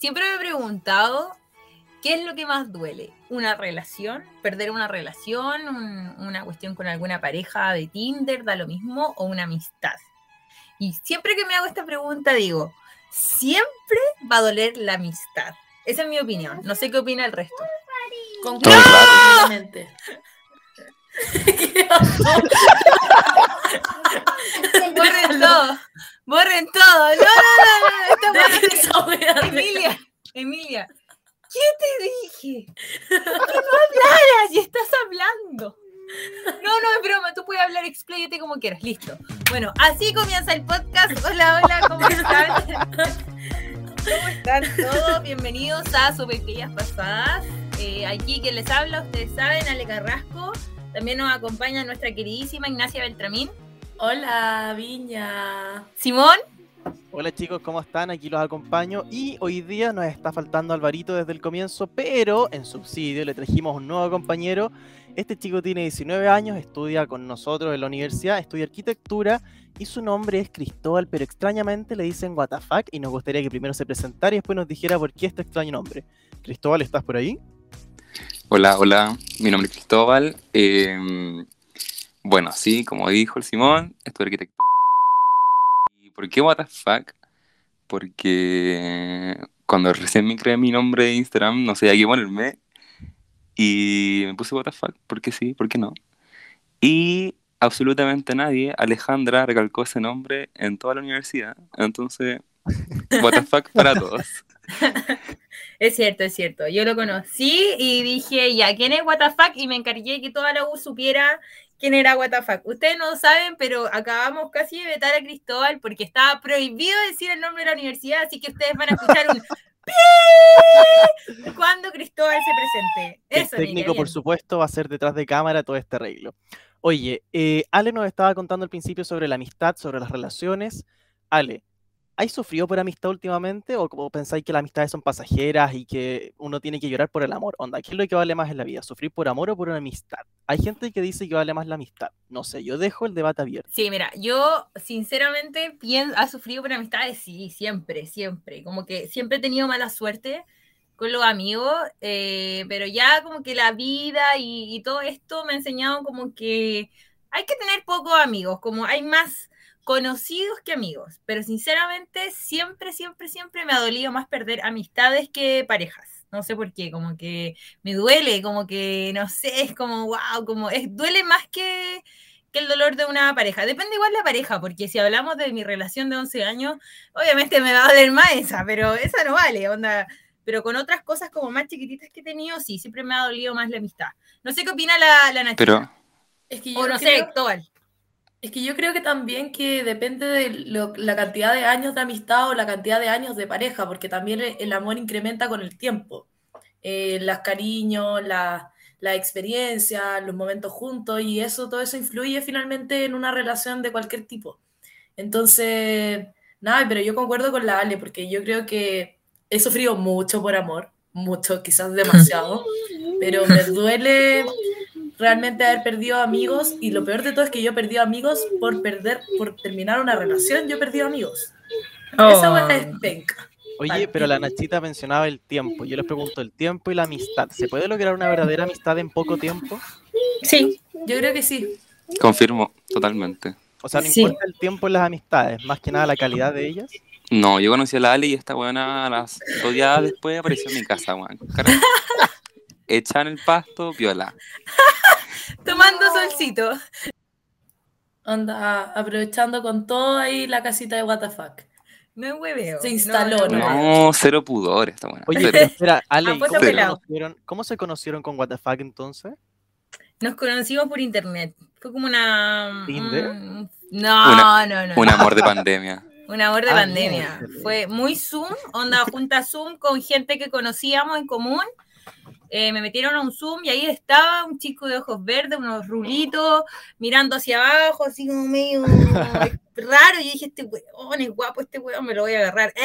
siempre me he preguntado qué es lo que más duele. ¿Una relación? ¿Perder una relación? ¿Una cuestión con alguna pareja de Tinder? ¿Da lo mismo? ¿O una amistad? Y siempre que me hago esta pregunta digo, siempre va a doler la amistad. Esa es mi opinión. No sé qué opina el resto. Con completamente. Borren todo. Borren todo. No, no, no. no. Emilia, Emilia. ¿Qué te dije? Que no hablaras y estás hablando. No, no es broma, tú puedes hablar, expláyate como quieras, listo. Bueno, así comienza el podcast. Hola, hola, ¿cómo están? ¿Cómo están todos? Bienvenidos a Pequeñas Pasadas. Eh, aquí quien les habla, ustedes saben, Ale Carrasco. También nos acompaña nuestra queridísima Ignacia Beltramín. Hola, Viña. Simón. Hola chicos, ¿cómo están? Aquí los acompaño y hoy día nos está faltando Alvarito desde el comienzo, pero en subsidio le trajimos un nuevo compañero. Este chico tiene 19 años, estudia con nosotros en la universidad, estudia arquitectura y su nombre es Cristóbal, pero extrañamente le dicen WTF y nos gustaría que primero se presentara y después nos dijera por qué este extraño nombre. Cristóbal, ¿estás por ahí? Hola, hola, mi nombre es Cristóbal. Em, bueno, sí, como dijo el Simón, estudio arquitectura. ¿Y por qué what Porque cuando recién me creé mi nombre de Instagram, no sé a qué ponerme. Y me puse what porque sí, porque no. Y absolutamente nadie, Alejandra recalcó ese nombre en toda la universidad. Entonces, what para todos. Es cierto, es cierto. Yo lo conocí y dije, ya, ¿quién es WTF? Y me encargué que toda la U supiera quién era WTF. Ustedes no lo saben, pero acabamos casi de vetar a Cristóbal porque estaba prohibido decir el nombre de la universidad, así que ustedes van a escuchar un cuando Cristóbal se presente. el técnico, por supuesto, va a ser detrás de cámara todo este arreglo. Oye, eh, Ale nos estaba contando al principio sobre la amistad, sobre las relaciones. Ale, ¿Hay sufrido por amistad últimamente o, como pensáis que las amistades son pasajeras y que uno tiene que llorar por el amor? Onda, ¿qué es lo que vale más en la vida? ¿Sufrir por amor o por una amistad? Hay gente que dice que vale más la amistad. No sé, yo dejo el debate abierto. Sí, mira, yo sinceramente pienso, ¿ha sufrido por amistades? Sí, siempre, siempre. Como que siempre he tenido mala suerte con los amigos, eh, pero ya como que la vida y, y todo esto me ha enseñado como que hay que tener pocos amigos, como hay más conocidos que amigos, pero sinceramente siempre, siempre, siempre me ha dolido más perder amistades que parejas. No sé por qué, como que me duele, como que, no sé, es como, wow, como, es, duele más que, que el dolor de una pareja. Depende igual de la pareja, porque si hablamos de mi relación de 11 años, obviamente me va a doler más esa, pero esa no vale, onda. Pero con otras cosas como más chiquititas que he tenido, sí, siempre me ha dolido más la amistad. No sé qué opina la, la Pero... Es que yo o no sé, actual. Es que yo creo que también que depende de la cantidad de años de amistad o la cantidad de años de pareja, porque también el, amor incrementa con el tiempo. Eh, las cariños, la, la experiencia, los momentos juntos, y eso, todo eso influye finalmente en una relación de cualquier tipo. Entonces, nada, pero yo concuerdo con la Ale, porque yo creo que he sufrido mucho por amor, mucho, quizás demasiado, pero me duele realmente haber perdido amigos y lo peor de todo es que yo he perdido amigos por perder, por terminar una relación, yo he perdido amigos. Esa buena es penca. Oye, pero la Nachita mencionaba el tiempo. Yo les pregunto, ¿el tiempo y la amistad? ¿Se puede lograr una verdadera amistad en poco tiempo? Sí, yo creo que sí. Confirmo, totalmente. O sea, no importa el tiempo en las amistades, más que nada la calidad de ellas. No, yo conocí a la Ali y esta buena las dos días después apareció en mi casa, weón. Echan el pasto, viola. Tomando solcito. Anda, aprovechando con todo ahí la casita de WTF. No es hueveo. Se instaló, ¿no? No, cero pudor esta buena. Oye, espera, Ale, ¿cómo se, conocieron, con WTF entonces? Nos conocimos por internet. Fue como una. ¿Tinder? no, no, no. Un amor de pandemia. Un amor de ah, pandemia. Fue muy Zoom, onda junta Zoom con gente que conocíamos en común eh, me metieron a un Zoom y ahí estaba un chico de ojos verdes, unos rulitos, mirando hacia abajo, así como medio raro. Y dije, este weón es guapo, este weón me lo voy a agarrar.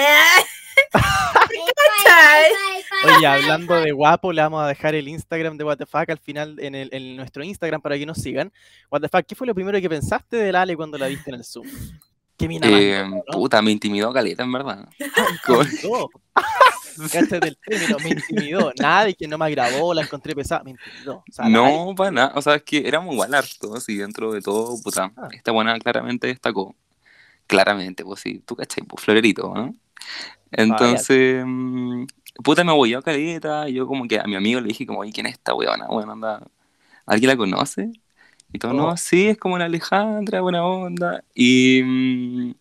Oye, hablando de guapo, le vamos a dejar el Instagram de WTF al final en, el, en nuestro Instagram para que nos sigan. WTF, ¿qué fue lo primero que pensaste del Ale cuando la viste en el Zoom? ¿Qué mina eh, Puta, me intimidó Caleta, en verdad. Cáchate el término, me intimidó. Nada de que no me agradó, la encontré pesada, me intimidó. O sea, No, para nada. O sea, es que éramos igual hartos y dentro de todo, puta, Ah. esta buena claramente destacó. Claramente, pues sí, tú cachai, pues florerito, ¿no? Entonces, mm, puta, me voy a caleta. Yo, como que a mi amigo le dije, como, oye, ¿quién es esta weona? Bueno, anda, ¿alguien la conoce? Y todo, Oh. no, sí, es como la Alejandra, buena onda. Y, mm,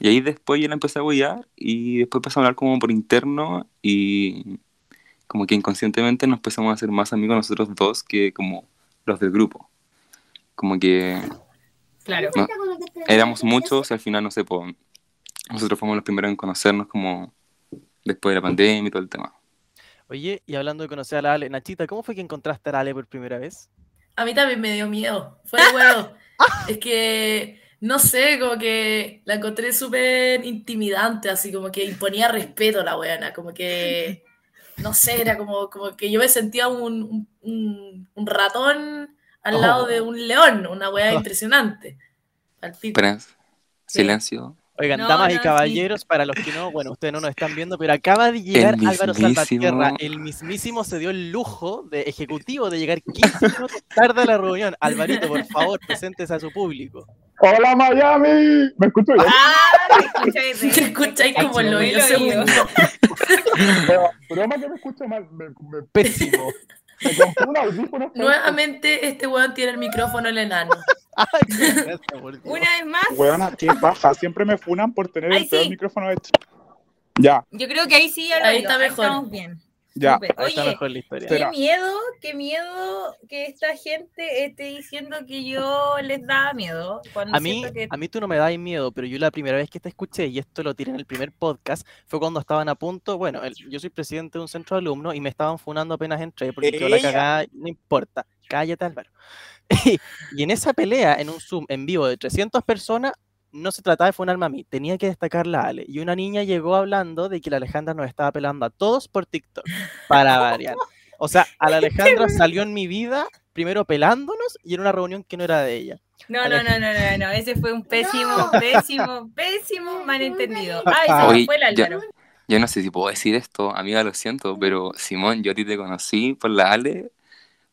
y ahí después yo la empecé a huear y después empezamos a hablar como por interno y como que inconscientemente nos empezamos a hacer más amigos nosotros dos que como los del grupo. Como que Claro. no, éramos muchos y al final, no sé, po, nosotros fuimos los primeros en conocernos como después de la pandemia y todo el tema. Oye, y hablando de conocer a la Ale, Nachita, ¿cómo fue que encontraste a la Ale por primera vez? A mí también me dio miedo. Fue de huevo. es que, no sé, como que la encontré súper intimidante, así como que imponía respeto a la weona. Como que, no sé, era como, como que yo me sentía un, un- ratón al Oh. lado de un león, una wea impresionante. Al silencio. Oigan, No, damas no, y sí. caballeros, para los que no, bueno, ustedes no nos están viendo, pero acaba de llegar Álvaro. Salvatierra. El mismísimo se dio el lujo de ejecutivo de llegar 15 minutos tarde a la reunión. Alvarito, por favor, presentes a su público. ¡Hola Miami! ¿Me escucho bien? Ah, te escucháis como el oído broma que me escucho mal. Me, me, Pésimo. me compré un audífono. Nuevamente, este weón tiene el micrófono el enano. Ay. Una vez más, Weona, qué paja. Siempre me funan por tener Ay, el peor sí. micrófono hecho. Ya, yo creo que ahí sí, Álvaro, Ahí está mejor. estamos bien. ya. Ahí está Oye, mejor la historia. qué Espera. miedo, qué miedo que esta gente esté diciendo que yo les da miedo. Cuando A mí, que... a mí tú no me das miedo, pero yo la primera vez que te escuché, y esto lo tiré en el primer podcast, fue cuando estaban a punto, bueno, el- yo soy presidente de un centro de alumnos y me estaban funando apenas entré, porque quedó la cagada, no importa, cállate Álvaro. y en esa pelea, en un Zoom en vivo de 300 personas, no se trataba de funarme a mí, tenía que destacar la Ale. Y una niña llegó hablando de que la Alejandra nos estaba pelando a todos por TikTok, para variar. O sea, a la Alejandra salió en mi vida primero pelándonos y en una reunión que no era de ella. No, no, no, no, no, no, ese fue un pésimo, pésimo, pésimo malentendido. Ay, se fue el Álvaro. Yo no sé si puedo decir esto, amiga, lo siento, pero Simón, yo a ti te conocí por la Ale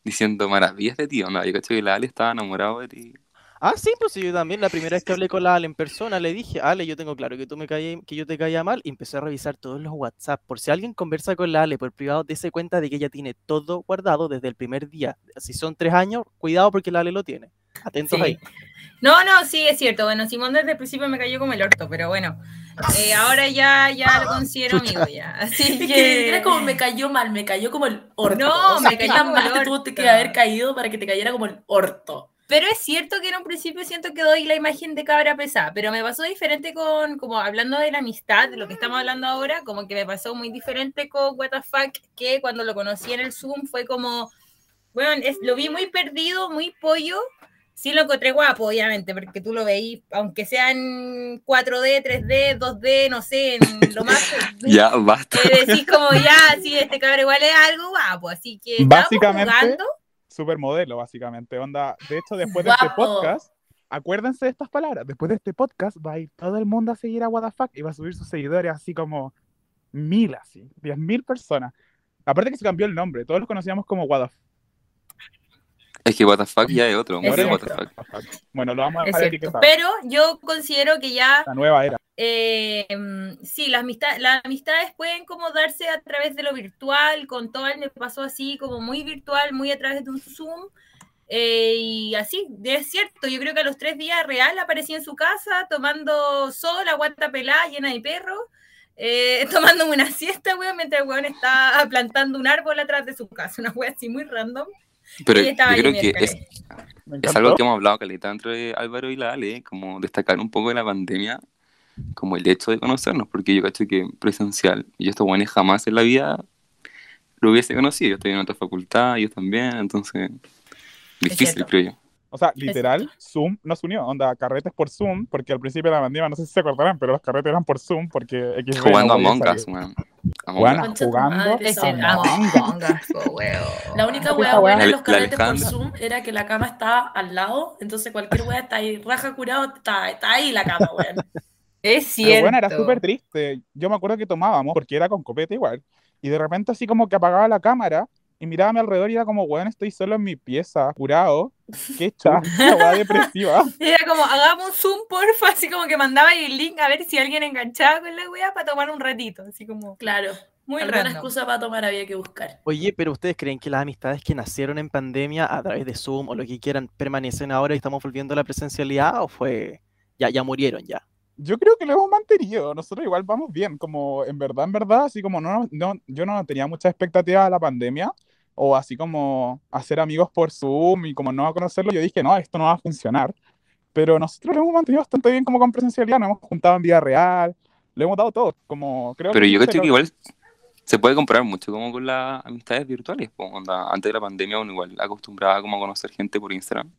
diciendo maravillas de ti, ¿o ¿no? Yo cacho que la Ale estaba enamorado de ti. Ah, sí, pues sí, yo también la primera vez que hablé con la Ale en persona le dije, Ale, yo tengo claro que tú me caí, que yo te caía mal y empecé a revisar todos los WhatsApp. Por si alguien conversa con la Ale por privado, dése cuenta de que ella tiene todo guardado desde el primer día. Si son tres años, cuidado porque la Ale lo tiene. Atentos Sí. ahí. No, no, sí, es cierto. Bueno, Simón desde el principio me cayó como el orto, pero bueno, eh, ahora ya, ya lo considero amigo ya. Así Es que que... era como me cayó mal, me cayó como el orto. No, O sea, me cayó tan mal te tuvo que haber caído para que te cayera como el orto. Pero es cierto que en un principio siento que doy la imagen de cabra pesada, pero me pasó diferente con, como hablando de la amistad, de lo que estamos hablando ahora, como que me pasó muy diferente con What the Fuck, que cuando lo conocí en el Zoom fue como, bueno, es, lo vi muy perdido, muy pollo. Sí lo encontré guapo, obviamente, porque tú lo veís, aunque sea en 4D, 3D, 2D, no sé, en lo más... Ya, basta. que decís como ya, sí, este cabra igual es algo guapo, así que Básicamente, jugando. Supermodelo, básicamente. Onda, de hecho, después de este podcast, acuérdense de estas palabras. Después de este podcast, va a ir todo el mundo a seguir a WTF y va a subir sus seguidores así como mil, así, diez mil personas. Aparte que se cambió el nombre, todos los conocíamos como WTF. Es que fuck ya es otro, Es what the fuck. Bueno, lo vamos a dejar etiquetado. Pero yo considero que ya La nueva era. eh, sí, las, amistad, las amistades pueden como darse a través de lo virtual, con todo me pasó así, como muy virtual, muy a través de un Zoom. eh, y así, es cierto, yo creo que a los tres días real aparecí en su casa tomando sol, la guata pelada llena de perros, eh, tomándome una siesta, weón, mientras el weón está plantando un árbol atrás de su casa, una wea así muy random. Pero yo creo que es, es algo que hemos hablado caleta entre Álvaro y la Ale, como destacar un poco de la pandemia, como el hecho de conocernos, porque yo cacho que presencial, y yo estos buenos jamás en la vida lo hubiese conocido, yo estoy en otra facultad, ellos también, entonces difícil creo yo. O sea, literal, Zoom nos unió. Onda, carretes por Zoom, porque al principio de la pandemia, no sé si se acordarán, pero los carretes eran por Zoom, porque Jugando a no podía Among. Us, man. Among Bueno, jugando wea. Among Us, weón. La única wea. buena en los carretes por. Zoom era que la cama estaba al lado, entonces cualquier wea está ahí, raja curado, está, está ahí la cama, weón. Es Pero cierto. bueno, era súper triste. Yo me acuerdo que tomábamos, porque era con copete igual. Y de repente así como que apagaba la cámara y miraba a mi alrededor y era como, weón, estoy solo en mi pieza, curado. Qué chata, weá depresiva. Era como, hagamos un zoom, porfa, así como que mandaba ahí el link a ver si alguien enganchaba con la wea para tomar un ratito, así como Claro. muy Alguna random. excusa para tomar había que buscar. Oye, pero ¿ustedes creen que las amistades que nacieron en pandemia a través de Zoom o lo que quieran permanecen ahora y estamos volviendo a la presencialidad o fue ya ya murieron ya? Yo creo que lo hemos mantenido. Nosotros igual vamos bien. Como en verdad, en verdad, así como no, no, yo no tenía mucha expectativa de la pandemia. O así como hacer amigos por Zoom y como no conocerlo, yo dije, no, esto no va a funcionar. Pero nosotros lo hemos mantenido bastante bien como con presencialidad. Nos hemos juntado en vida real. Le hemos dado todo. Como creo Pero que yo creo lo- que igual se puede comparar mucho como con las amistades virtuales. onda, antes de la pandemia uno igual acostumbraba como a conocer gente por Instagram.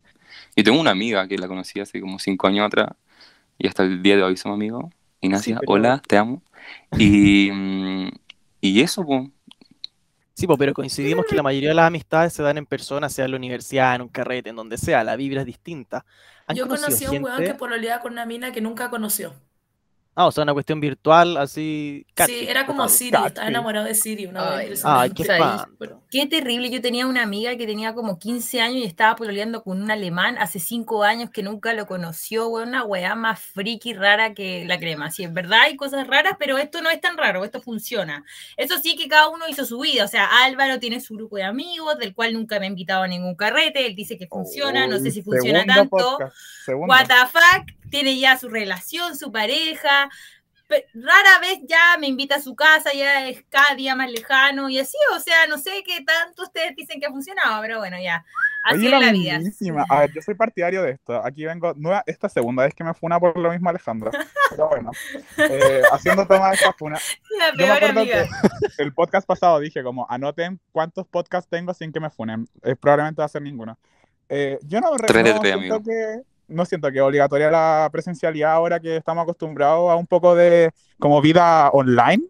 Yo tengo una amiga que la conocí hace como cinco años atrás y hasta el día de hoy somos amigos. Ignacia, Sí, pero- hola, te amo. Y, mm, y eso, pues. Sí, pero coincidimos que la mayoría de las amistades se dan en persona, sea en la universidad, en un carrete, en donde sea, la vibra es distinta. ¿Han Yo conocí a un weón gente? que pololeaba con una mina que nunca conoció. Ah, o sea, una cuestión virtual, así. Sí, era como. Siri, estaba enamorado de Siri, una wea Ay, qué espanto. Qué terrible, yo tenía una amiga que tenía como 15 años y estaba pololeando con un alemán hace 5 años que nunca lo conoció, una weá más friki rara que la crema. Sí, es verdad, hay cosas raras, pero esto no es tan raro, esto funciona. Eso sí que cada uno hizo su vida, o sea, Álvaro tiene su grupo de amigos, del cual nunca me ha invitado a ningún carrete, él dice que funciona, no sé si funciona segundo tanto. podcast. What the fuck, tiene ya su relación, su pareja. Rara vez ya me invita a su casa, ya es cada día más lejano y así, o sea, no sé qué tanto ustedes dicen que ha funcionado, pero bueno, ya, así Oye, es la vida. A ver, yo soy partidario de esto. Aquí vengo, nueva, esta segunda vez que me funa por lo mismo Alejandro. Pero bueno, eh, haciendo toma de esta funa. La Yo me peor amiga. que el podcast pasado dije como, anoten cuántos podcasts tengo sin que me funen. Eh, probablemente va a ser ninguno. Eh, yo no, re- Tres de no tres, siento amigo. que no siento que obligatoria la presencialidad ahora que estamos acostumbrados a un poco de como vida online,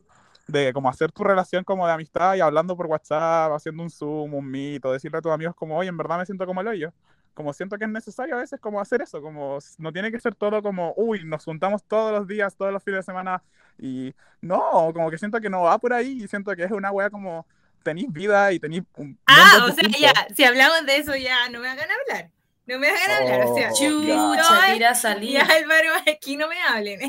de como hacer tu relación como de amistad y hablando por WhatsApp, haciendo un Zoom, un Meet, o decirle a tus amigos como, oye, en verdad me siento como el hoyo. Como siento que es necesario a veces como hacer eso, como no tiene que ser todo como, uy, nos juntamos todos los días, todos los fines de semana y no, como que siento que no va por ahí y siento que es una wea como tenéis vida y tenéis un Ah, o sea, ya, si hablamos de eso ya no me hagan hablar. No me hagan hablar, o sea, Oh, Chucha, tira a salir. Álvaro, aquí no me hablen.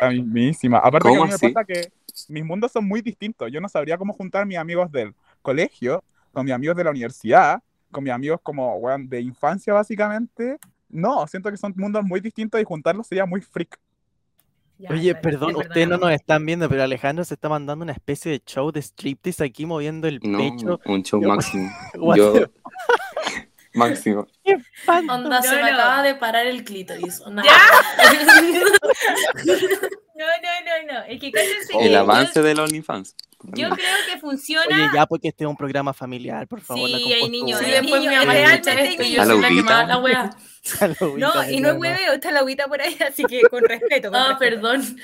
La mismísima. Aparte que a ¿Cómo mí me pasa que mis mundos son muy distintos. Yo no sabría cómo juntar mis amigos del colegio con mis amigos de la universidad, con mis amigos como weón, de infancia básicamente. No, siento que son mundos muy distintos y juntarlos sería muy freak. Ya, Oye, perdón, te ustedes no nos están viendo, pero Alejandro se está mandando una especie de show de striptease aquí moviendo el No, pecho. un show Yo- máximo. Yo, máximo. ¡Qué espanto! Onda, se No, me no. acaba de parar el clítoris. Onda- Ya. No, no, no, no. Es que cállense El yo- avance del OnlyFans. Yo creo que funciona. Oye, ya porque este es un programa familiar, por favor, la Sí, hay niños, Sí, después mi niños, mamá es escucha realmente esto y niño. yo A la soy la que más la wea. No, y no es hueveo, está la agüita por ahí, así que con respeto. Con Ah, respeto. perdón.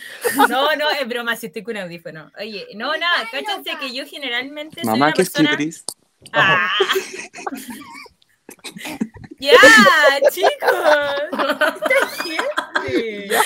No, no, es broma, si estoy con audífono. Oye, no, nada, cáchense que yo generalmente soy Mamá, una ¿qué es persona... clítoris? Ah. ya, chicos.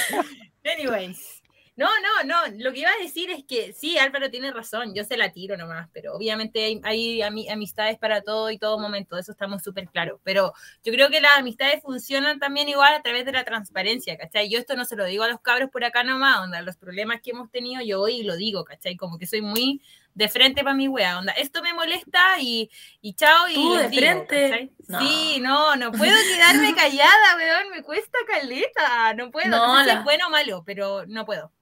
Anyways. No, no, no. Lo que iba a decir es que sí, Álvaro tiene razón. Yo se la tiro nomás, pero obviamente hay, hay ami- amistades para todo y todo momento. Eso estamos súper claros. Pero yo creo que las amistades funcionan también igual a través de la transparencia, ¿cachai? Yo esto no se lo digo a los cabros por acá nomás, onda. Los problemas que hemos tenido, yo voy y lo digo, ¿cachai? Como que soy muy de frente para mi wea, onda. Esto me molesta y, y chao. Y Tú, de digo, frente. Sí, no, no puedo quedarme callada, weón. Me cuesta caleta. No puedo. No, No, sé si es bueno o malo, pero no puedo.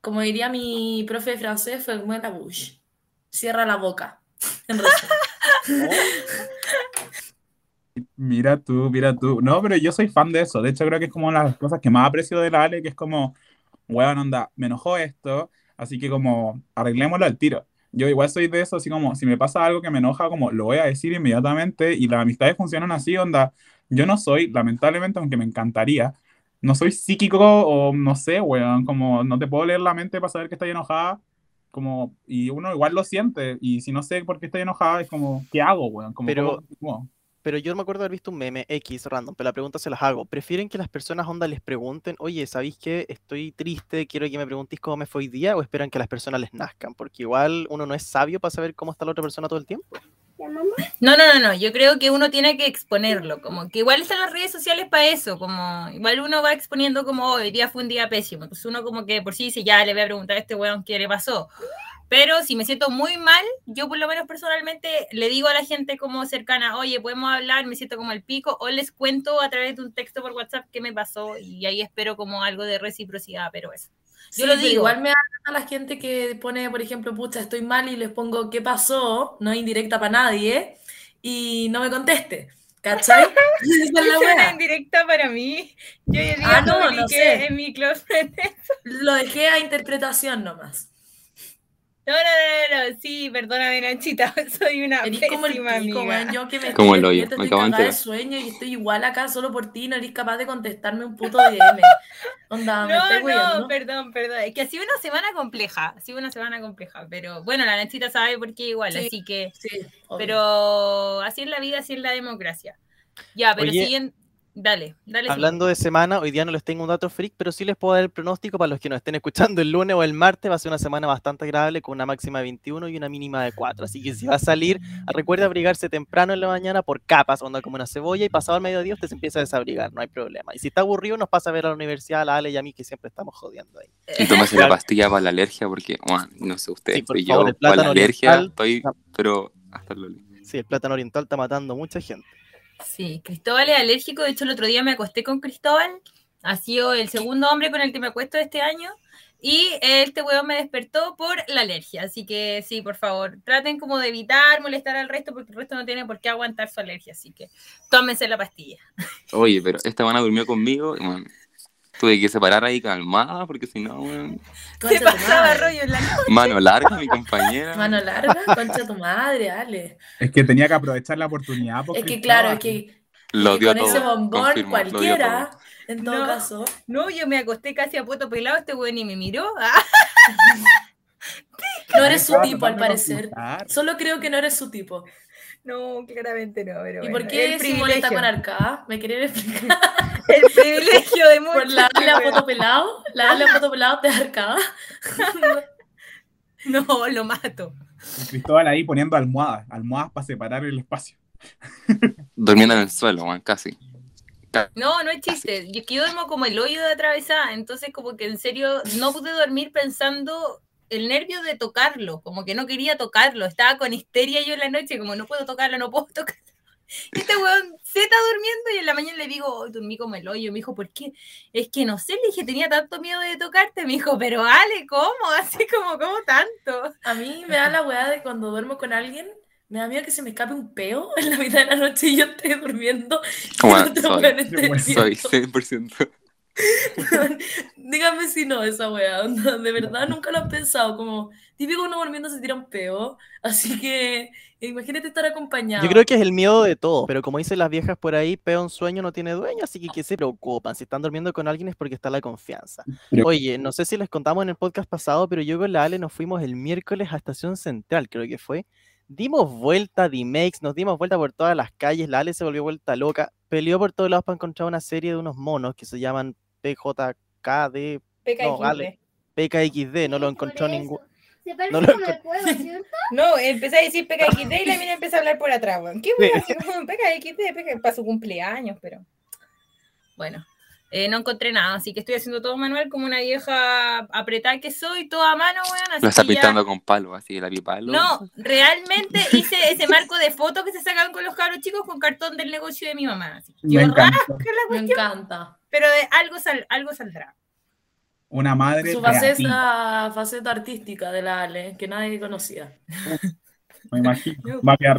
Como diría mi profe de francés, fue como la bouche. Cierra la boca. En resumen. Mira tú, mira tú. No, pero yo soy fan de eso. De hecho, creo que es como una de las cosas que más aprecio de la Ale, que es como, weón, onda, me enojó esto, así que como, arreglémoslo al tiro. Yo igual soy de eso, así como, si me pasa algo que me enoja, como, lo voy a decir inmediatamente, y las amistades funcionan así, onda. Yo no soy, lamentablemente, aunque me encantaría, no soy psíquico o no sé, weón, como, no te puedo leer la mente para saber que estoy enojada, como, y uno igual lo siente, y si no sé por qué estoy enojada, es como, ¿qué hago, weón? Como, Pero- ¿cómo- cómo? Pero yo me acuerdo haber visto un meme X random, pero la pregunta se las hago. ¿Prefieren que las personas onda les pregunten, oye, ¿sabéis que estoy triste, quiero que me preguntéis cómo me fue hoy día? ¿O esperan que las personas les nazcan? Porque igual uno no es sabio para saber cómo está la otra persona todo el tiempo. No, no, no, no. Yo creo que uno tiene que exponerlo. Como que igual están las redes sociales para eso. Como igual uno va exponiendo como "Oh, hoy día fue un día pésimo. Entonces uno como que por sí dice, ya le voy a preguntar a este weón qué le pasó. Pero si me siento muy mal, yo por lo menos personalmente le digo a la gente como cercana, oye, podemos hablar, me siento como el pico, o les cuento a través de un texto por WhatsApp qué me pasó y ahí espero como algo de reciprocidad, pero eso. Yo lo digo. Igual me da a la gente que pone, por ejemplo, pucha, estoy mal y les pongo qué pasó, no indirecta para nadie, y no me conteste. ¿Cachai? Esa es la indirecta para mí. Yo día Ah, no, no sé. en mi Lo dejé a interpretación nomás. No, no, no, no, sí, perdóname, Nachita, soy una Eres como el pico, amiga. weón, yo que me Como el hoyo, me de sueño y estoy igual acá solo por ti, no eres capaz de contestarme un puto DM. Onda, me No, estoy no, perdón, perdón. Es que ha sido una semana compleja, ha sido una semana compleja, pero bueno, la Nachita sabe por qué igual, Sí. así que, Sí, pero así es la vida, así es la democracia. Ya, pero Oye, siguen, dale, dale. Hablando de semana, hoy día no les tengo un dato freak, pero sí les puedo dar el pronóstico para los que nos estén escuchando el lunes o el martes. Va a ser una semana bastante agradable con una máxima de 21 y una mínima de 4. Así que si va a salir, recuerde abrigarse temprano en la mañana por capas, onda como una cebolla, y pasado el mediodía usted se empieza a desabrigar, no hay problema. Y si está aburrido, nos pasa a ver a la universidad, a la Ale y a mí, que siempre estamos jodiendo ahí. Y tómese la pastilla para la alergia porque, bueno, no sé ustedes, Sí, pero yo para la alergia oriental- estoy, pero hasta el loli. Sí, el plátano oriental está matando mucha gente. Sí, Cristóbal es alérgico. De hecho, el otro día me acosté con Cristóbal. Ha sido el segundo hombre con el que me acuesto este año. Y este weón me despertó por la alergia. Así que sí, por favor, traten como de evitar molestar al resto porque el resto no tiene por qué aguantar su alergia. Así que tómense la pastilla. Oye, pero esta semana durmió conmigo tuve que separar ahí calmada porque si no, weón, Concha Se pasaba rollo en la noche. mano larga mi compañera. Mano larga, concha tu madre, Ale. Es que tenía que aprovechar la oportunidad. pues, Es que claro, es que, Lo dio con todo. ese bombón confirmo, cualquiera, todo. en todo No. caso. No, yo me acosté casi a poto pelado. Este weón y me miró. Ah, No eres su tipo, al parecer. Solo creo que no eres su tipo. no, claramente no. Pero ¿Y bueno, por qué el Simón está con Arcada? ¿Me querían explicar? El privilegio de muchos. ¿Por la Ale a weón. foto pelado? ¿La Ale a foto pelado de Arcada? No, lo mato. Cristóbal ahí poniendo almohadas, almohadas para separar el espacio. Durmiendo en el suelo, weón, casi. No, no es chiste. Yo, que yo duermo como el hoyo de atravesada, entonces como que en serio no pude dormir pensando el nervio de tocarlo, como que no quería tocarlo, estaba con histeria yo en la noche, como no puedo tocarlo, no puedo tocarlo. Y este weón se está durmiendo y en la mañana le digo, "Hoy dormí como el hoyo, me dijo, ¿por qué? Es que no sé, le dije, tenía tanto miedo de tocarte, me dijo, pero Ale, ¿cómo? Así como, ¿cómo tanto? A mí me da la weá de cuando duermo con alguien, me da miedo que se me escape un peo en la mitad de la noche y yo esté durmiendo. Bueno, soy- Soy despierto. 100%. Dígame si no, esa weá. onda, De verdad nunca lo han pensado. Como típico uno durmiendo se tira un peo. Así que imagínate estar acompañado. Yo creo que es el miedo de todo, pero como dicen las viejas por ahí, peo en sueño no tiene dueño, así que ¿qué se preocupan? Si están durmiendo con alguien es porque está la confianza. Oye, no sé si les contamos en el podcast pasado, pero yo con la Ale nos fuimos el miércoles a Estación Central, creo que fue. Dimos vuelta, D-Makes, nos dimos vuelta por todas las calles, la Ale se volvió vuelta loca, peleó por todos lados para encontrar una serie de unos monos que se llaman PJKD, No, Ale. PKXD, no lo encontró ningún... Se parece no lo como el juego, ¿cierto? No, empecé a decir PKXD y la mina empezó a hablar por atrás, weón. ¿Qué voy a hacer? PKXD, PK, para su cumpleaños, pero. Bueno, eh, no encontré nada, así que estoy haciendo todo manual como una vieja apretada que soy, toda a mano, weón. Así Lo está ya- pintando con palo, así, la pipalo. No, realmente hice ese marco de fotos que se sacan con los cabros chicos con cartón del negocio de mi mamá. Así. Me Yo encanta. rasca la Me encanta. pero de algo, sal- algo saldrá. Una madre Su faceta, faceta artística de la Ale, que nadie conocía. me imagino. Va a quedar.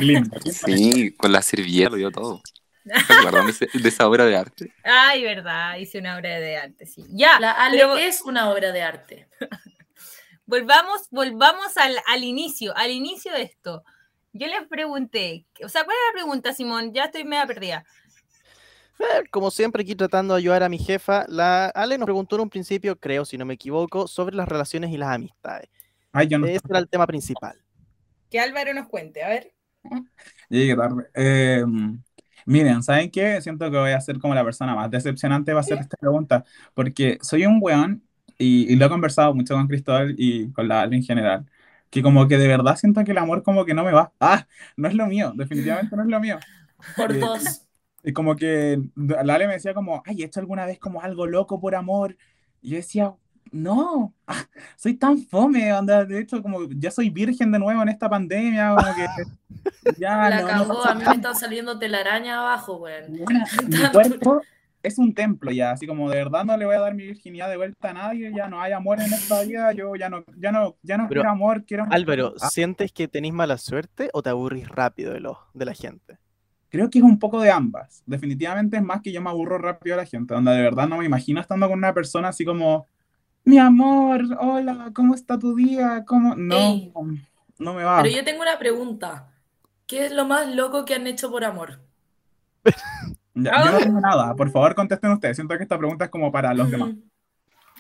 Sí, con la servilleta lo dio todo. ¿Se acuerdan de, esa obra de arte? Ay, verdad, hice una obra de arte, sí. Ya, La Ale pero- es una obra de arte. Volvamos, volvamos al, al inicio, al inicio de esto. Yo les pregunté, o sea, ¿cuál es la pregunta, Simón? Ya estoy media perdida. Eh, Como siempre, aquí tratando de ayudar a mi jefa, la Ale nos preguntó en un principio, creo, si no me equivoco, sobre las relaciones y las amistades. Ay, yo no Ese era el tema principal. Que Álvaro nos cuente, a ver. llegué tarde. Eh, Miren, ¿saben qué? Siento que voy a ser como la persona más decepcionante va a hacer esta pregunta, porque soy un weón y, y lo he conversado mucho con Cristóbal y con la Ale en general, que como que de verdad siento que el amor como que no me va. Ah, no es lo mío, definitivamente no es lo mío. Por Eh, dos. Y como que la Ale me decía como, ay, ¿he hecho alguna vez como algo loco por amor? Y yo decía, no, ah, soy tan fome, onda, de hecho como ya soy virgen de nuevo en esta pandemia, como que ya La no, no cagó, pasa a mí me están saliendo telaraña abajo, weón. Buena, mi cuerpo es un templo ya, así como de verdad no le voy a dar mi virginidad de vuelta a nadie, ya no hay amor en esta vida, yo ya no, ya no, ya no Pero, quiero amor, quiero Álvaro, Ah, ¿sientes que tenéis mala suerte o te aburrís rápido de, lo, de la gente? creo que es un poco de ambas. Definitivamente es más que yo me aburro rápido de la gente, donde de verdad no me imagino estando con una persona así como, mi amor, hola, ¿cómo está tu día? ¿Cómo? No, Ey, no me va. pero yo tengo una pregunta. ¿Qué es lo más loco que han hecho por amor? Ya, yo no tengo nada, por favor contesten ustedes, siento que esta pregunta es como para los demás.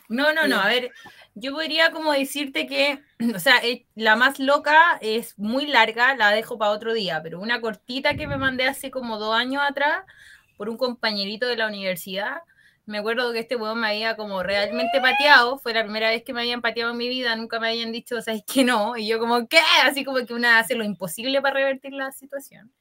No, no, no. A ver, yo podría como decirte que, o sea, eh, la más loca es muy larga, la dejo para otro día, pero una cortita que me mandé hace como dos años atrás por un compañerito de la universidad. Me acuerdo que este weón me había como realmente pateado, fue la primera vez que me habían pateado en mi vida, nunca me habían dicho, o sea, es que no, y yo como, ¿qué? Así como que una hace lo imposible para revertir la situación.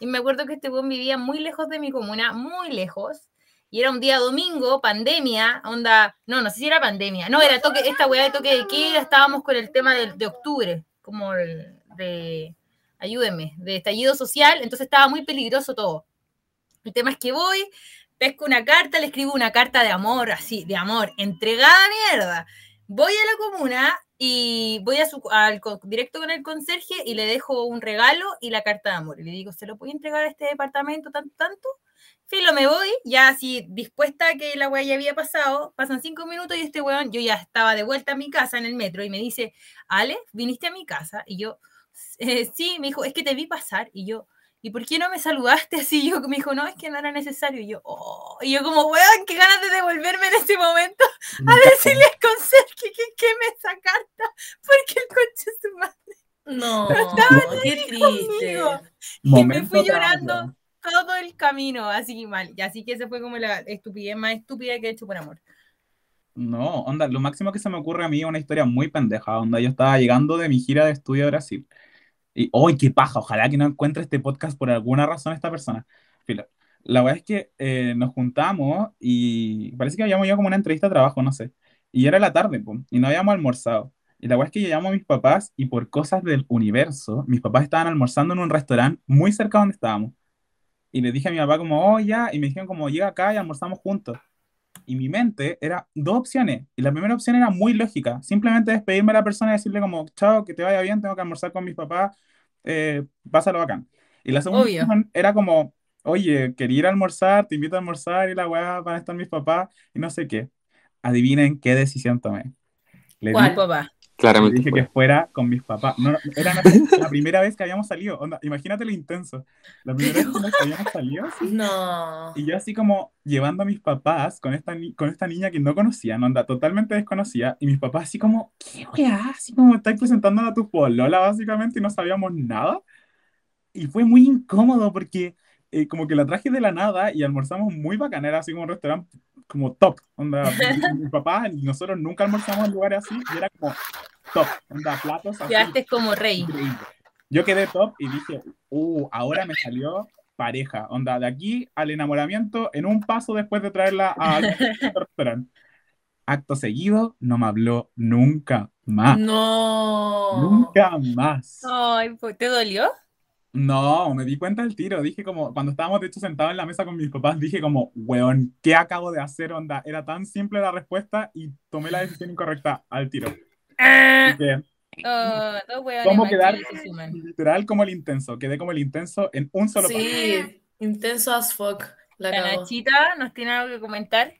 Y me acuerdo que este weón vivía muy lejos de mi comuna, muy lejos, y era un día domingo, pandemia, onda, no, no sé si era pandemia, no, era toque, esta weá de toque de queda, estábamos con el tema de, de octubre, como el, de, ayúdenme, de estallido social, entonces estaba muy peligroso todo. El tema es que voy, pesco una carta, le escribo una carta de amor, así, de amor, entregada mierda. Voy a la comuna y voy a su, al, directo con el conserje y le dejo un regalo y la carta de amor. Y le digo, ¿se lo puede entregar a este departamento tanto, tanto? Filo, me voy, ya así dispuesta a que la weá ya había pasado, pasan cinco minutos y este weón, yo ya estaba de vuelta a mi casa en el metro y me dice, Ale, viniste a mi casa y yo, eh, sí, me dijo, es que te vi pasar y yo, ¿y por qué no me saludaste así? Yo me dijo, no, es que no era necesario. Y yo, oh, y yo como, weón, qué ganas de devolverme en ese momento a decirle al conserje que queme esa carta, porque el coche es su madre. No, Estaba qué triste. conmigo. Y me fui llorando todo el camino, así mal. Y así que esa fue como la estupidez más estúpida que he hecho por amor. No, onda, lo máximo que se me ocurre a mí es una historia muy pendeja, onda, yo estaba llegando de mi gira de estudio a Brasil. Y, ¡ay, qué paja! Ojalá que no encuentre este podcast por alguna razón esta persona. Filo. La verdad es que eh, nos juntamos y parece que habíamos ido como a una entrevista de trabajo, no sé. Y era la tarde, po, y no habíamos almorzado. Y la verdad es que yo llamo a mis papás y por cosas del universo, mis papás estaban almorzando en un restaurante muy cerca de donde estábamos. Y le dije a mi papá como, oh, ya, y me dijeron como, llega acá y almorzamos juntos. Y mi mente era dos opciones. Y la primera opción era muy lógica. Simplemente despedirme a la persona y decirle como, chao, que te vaya bien, tengo que almorzar con mis papás, eh, pásalo bacán. Y la segunda Obvio. opción era como, oye, quería ir a almorzar, te invito a almorzar y la weá van a estar mis papás y no sé qué. Adivinen qué decisión tomé. Le ¿Cuál? dije, Papá. Claramente dije que fue. fuera con mis papás. No, era la primera vez que habíamos salido. Onda, imagínate lo intenso. La primera vez que habíamos salido, sí, No. y yo así como llevando a mis papás con esta, ni- con esta niña que no conocía, no anda totalmente desconocida, y mis papás así como, ¿qué weá? Así como estáis presentándola a tu polola básicamente y no sabíamos nada. Y fue muy incómodo porque eh, como que la traje de la nada y almorzamos muy bacán, era así como un restaurante como top, onda, mi, mi papá y nosotros nunca almorzamos en lugares así y era como top, onda, platos así. Quedaste como rey. Increíble. Yo quedé top y dije, uh, ahora me salió pareja. Onda, de aquí al enamoramiento en un paso después de traerla al restaurante. Acto seguido, no me habló nunca más. No. Nunca más. Ay, pues, ¿te dolió? No, me di cuenta del tiro. Dije como, cuando estábamos de hecho sentados en la mesa con mis papás, dije como, weón, ¿qué acabo de hacer? Onda, era tan simple la respuesta y tomé la decisión incorrecta al tiro. Así que, Oh, dos hueones ¿Cómo quedar? literal como el intenso. Quedé como el intenso en un solo paso. Sí, intenso as fuck. La La. Nachita nos tiene algo que comentar.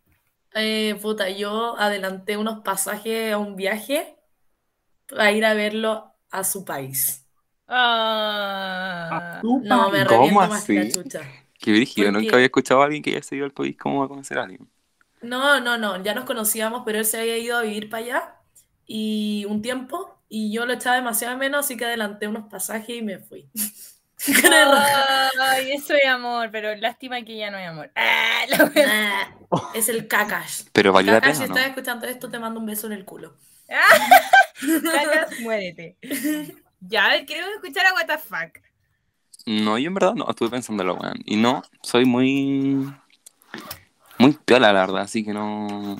Eh, puta, yo adelanté unos pasajes a un viaje para ir a verlo a su país. Ah, No, me. ¿Cómo arrepiento más que la así? chucha. Qué brígido, ¿Por nunca qué? había escuchado a alguien que haya seguido al país cómo va a conocer a alguien. No, no, no, ya nos conocíamos, pero él se había ido a vivir para allá y un tiempo y yo lo echaba demasiado de menos, así que adelanté unos pasajes y me fui. Ay, eso es amor, pero lástima que ya no hay amor. Ah. Nah, es el Kakash. Pero valió la si pena, ¿no? estás escuchando esto, te mando un beso en el culo. Cacas, muérete. Ya, a ver, queremos escuchar a What the fuck. No, yo en verdad no, estuve pensándolo, weón. Y no, soy muy. Muy piola, la verdad, así que no.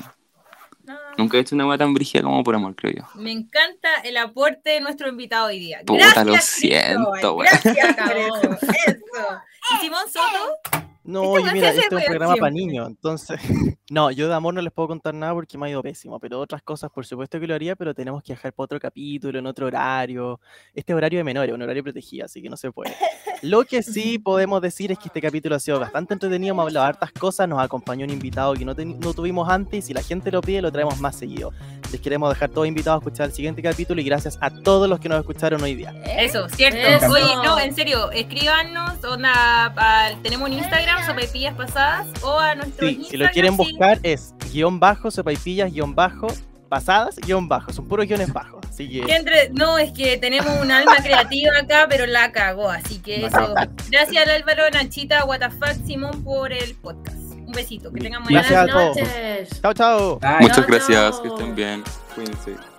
No. Nunca he hecho una weá tan brígida como por amor, creo yo. Me encanta el aporte de nuestro invitado hoy día. Puta, Gracias, lo siento, weón. Gracias por eso. Eso. ¿Y Simón Soto? No, Este y weón mira, este es un programa para niños, entonces. No, yo de amor no les puedo contar nada porque me ha ido pésimo, pero otras cosas, por supuesto que lo haría, pero tenemos que dejar para otro capítulo, en otro horario. Este es horario de menores, un horario protegido, así que no se puede. Lo que sí podemos decir es que este capítulo ha sido bastante entretenido, hemos hablado de hartas cosas, nos acompañó un invitado que no, tuvimos antes y si la gente lo pide, lo traemos más seguido. Les queremos dejar todos invitados a escuchar el siguiente capítulo y gracias a todos los que nos escucharon hoy día. Eso, cierto. Eso. Oye, no, en serio, escríbanos, onda, al- tenemos un Instagram, Sopaipillas Pasadas, o a nuestro Sí, Instagram. si lo quieren sí. buscar es guion bajo, sopaipillas, guion bajo, pasadas, guion bajo. Son puros guiones bajos. Así que entre- No, es que tenemos un alma creativa acá, pero la cagó, así que eso. Gracias al Álvaro, Nachita, WTF, Simón por el podcast. Un besito, que tengan Buenas noches. chao, chao. Muchas gracias, que estén bien. Cuídense.